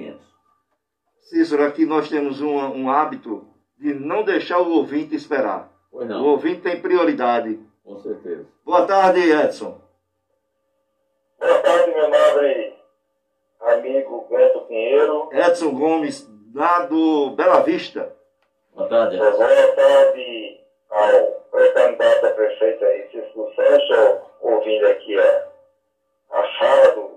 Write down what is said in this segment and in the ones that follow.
ouvimentos. Cícero, aqui nós temos um, um hábito de não deixar o ouvinte esperar. Pois não. O ouvinte tem prioridade. Com certeza. Boa tarde, Edson. Boa tarde, meu nobre amigo Beto Pinheiro. Edson Gomes, lá do Bela Vista. Boa tarde. Boa tarde ao pré-candidato a prefeito aí, Cisco Sancho, ouvindo aqui a, a fala do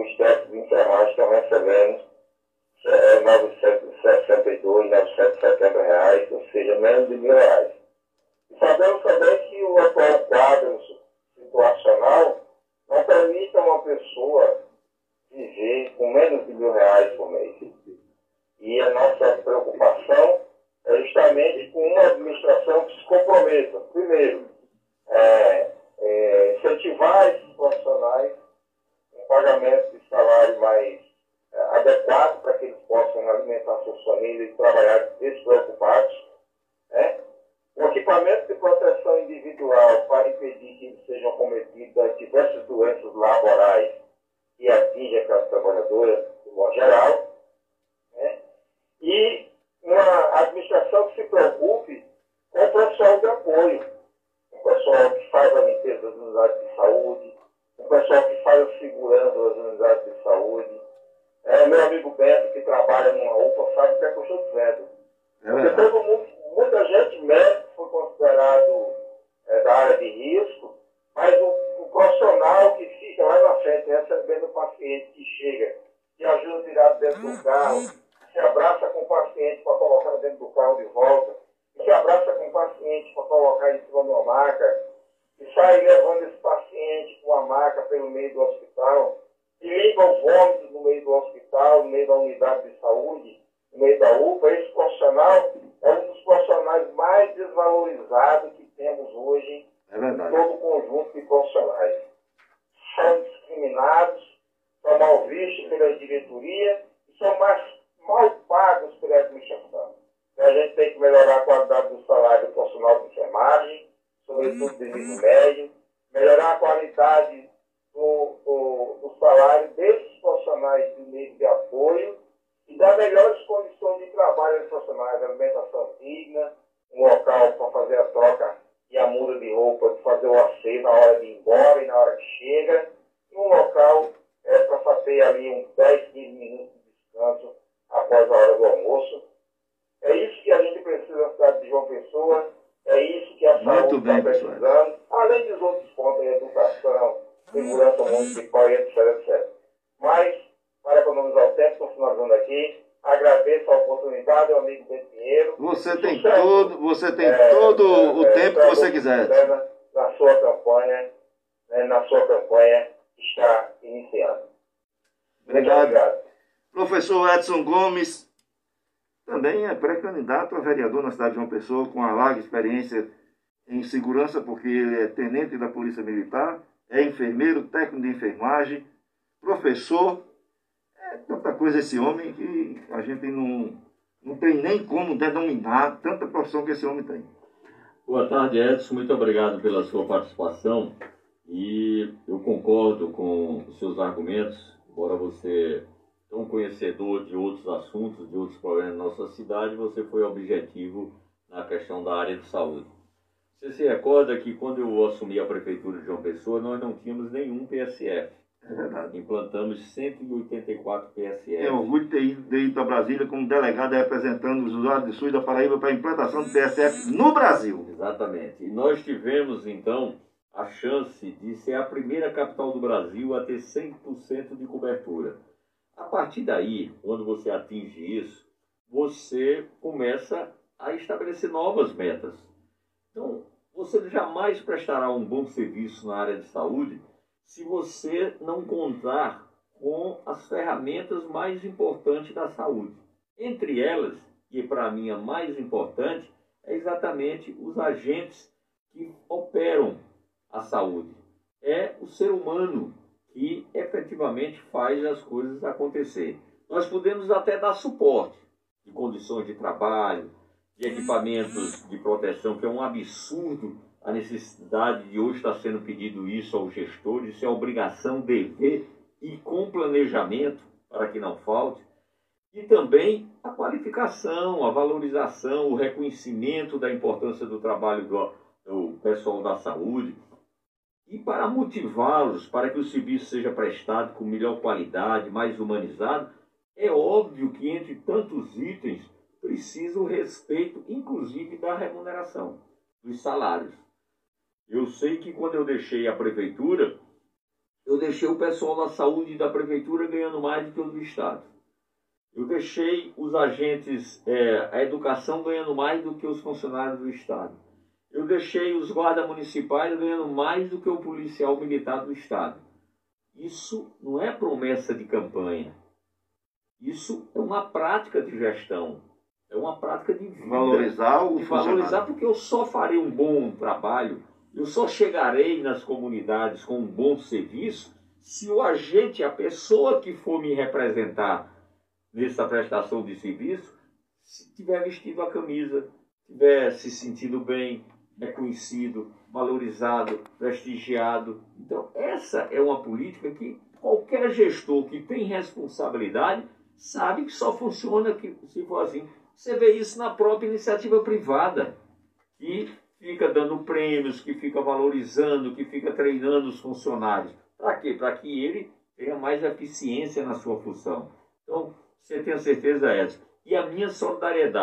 os técnicos de enfermagem estão recebendo é, 962, 970 reais, ou seja, menos de mil reais. E sabemos também que o atual quadro situacional não permite a uma pessoa viver com menos de mil reais por mês. E a nossa preocupação é justamente com uma administração que se comprometa, primeiro, é, é, incentivar esses profissionais um pagamento de salário mais é, adequado para que eles possam alimentar suas famílias e trabalhar despreocupados. Né? Um equipamento de proteção individual para impedir que sejam cometidos a diversas doenças laborais que atingem aquelas trabalhadoras, de modo geral. Né? E uma administração que se preocupe com o profissional de apoio, o pessoal que faz a limpeza das unidades de saúde, o pessoal que faz a segurança das unidades de saúde. É, meu amigo Beto, que trabalha numa UPA, sabe que é que estou dizendo. É Porque todo mundo, muita gente, médico foi considerado é, da área de risco, mas o, o profissional que fica lá na frente recebendo o paciente que chega, que ajuda a tirar dentro do carro, se abraça com o paciente para colocar dentro do carro de volta, que se abraça com o paciente para colocar em cima de uma maca, e sai levando esse paciente com a maca pelo meio do hospital, e limpa o vômito no meio do hospital, no meio da unidade de saúde, no meio da UPA, esse profissional é um dos profissionais mais desvalorizados que temos hoje É verdade. todo o conjunto de profissionais. São discriminados, são mal vistos pela diretoria e são mais mal pagos pela administração. Então, a gente tem que melhorar a qualidade do salário do profissional de enfermagem, sobretudo de nível médio, melhorar a qualidade do, do, do salário desses profissionais de nível de apoio e dar melhores condições de trabalho aos profissionais, alimentação digna, um local para fazer a troca e a muda de roupa, fazer o asseio na hora de ir embora e na hora que chega, e um local é, para fazer ali uns 10, 15 minutos de descanso após a hora do almoço. É isso que a gente precisa na cidade de João Pessoa, é isso que a Muito saúde está pessoal. precisando, além dos outros pontos, educação, segurança municipal e etc, etc. Mas, para economizar o tempo, estou finalizando aqui, agradeço a oportunidade ao amigo. Você tem Sucesso. todo, você tem É, todo o é, tempo que você quiser. Na, sua campanha, né, na sua campanha está iniciando. Muito Obrigado. Professor Edson Gomes também é pré-candidato a vereador na cidade de João Pessoa, com uma larga experiência em segurança, porque ele é tenente da Polícia Militar, é enfermeiro, técnico de enfermagem, professor. É tanta coisa esse homem que a gente não, não tem nem como denominar tanta profissão que esse homem tem. Boa tarde, Edson. Muito obrigado pela sua participação. E eu concordo com os seus argumentos, embora você tão conhecedor de outros assuntos, de outros problemas da nossa cidade, você foi objetivo na questão da área de saúde. Você se recorda que quando eu assumi a prefeitura de João Pessoa, nós não tínhamos nenhum PSF. É verdade. Implantamos 184 PSF. Tenho orgulho de ter ido, ter ido para Brasília como delegado representando os usuários de SUS da Paraíba para a implantação do PSF no Brasil. Exatamente. E nós tivemos, então, a chance de ser a primeira capital do Brasil a ter 100% de cobertura. A partir daí, quando você atinge isso, você começa a estabelecer novas metas. Então, você jamais prestará um bom serviço na área de saúde se você não contar com as ferramentas mais importantes da saúde. Entre elas, e para mim a mais importante, é exatamente os agentes que operam a saúde. É o ser humano que efetivamente faz as coisas acontecer. Nós podemos até dar suporte de condições de trabalho, de equipamentos de proteção, que é um absurdo a necessidade de hoje estar sendo pedido isso aos gestores, isso é obrigação, dever e com planejamento para que não falte. E também a qualificação, a valorização, o reconhecimento da importância do trabalho do, do pessoal da saúde. E para motivá-los, para que o serviço seja prestado com melhor qualidade, mais humanizado, é óbvio que entre tantos itens precisa o respeito, inclusive da remuneração, dos salários. Eu sei que quando eu deixei a prefeitura, eu deixei o pessoal da saúde da prefeitura ganhando mais do que o do Estado. Eu deixei os agentes, é, a educação ganhando mais do que os funcionários do Estado. Eu deixei os guardas municipais ganhando mais do que o policial militar do Estado. Isso não é promessa de campanha. Isso é uma prática de gestão. É uma prática de vida. Valorizar o de valorizar porque eu só farei um bom trabalho eu só chegarei nas comunidades com um bom serviço se o agente, a pessoa que for me representar nessa prestação de serviço, se tiver vestido a camisa, tiver se sentindo bem, reconhecido, valorizado, prestigiado. Então, essa é uma política que qualquer gestor que tem responsabilidade sabe que só funciona se for assim. Você vê isso na própria iniciativa privada, que fica dando prêmios, que fica valorizando, que fica treinando os funcionários. Para quê? Para que ele tenha mais eficiência na sua função. Então, você tenha certeza, Edson. E a minha solidariedade.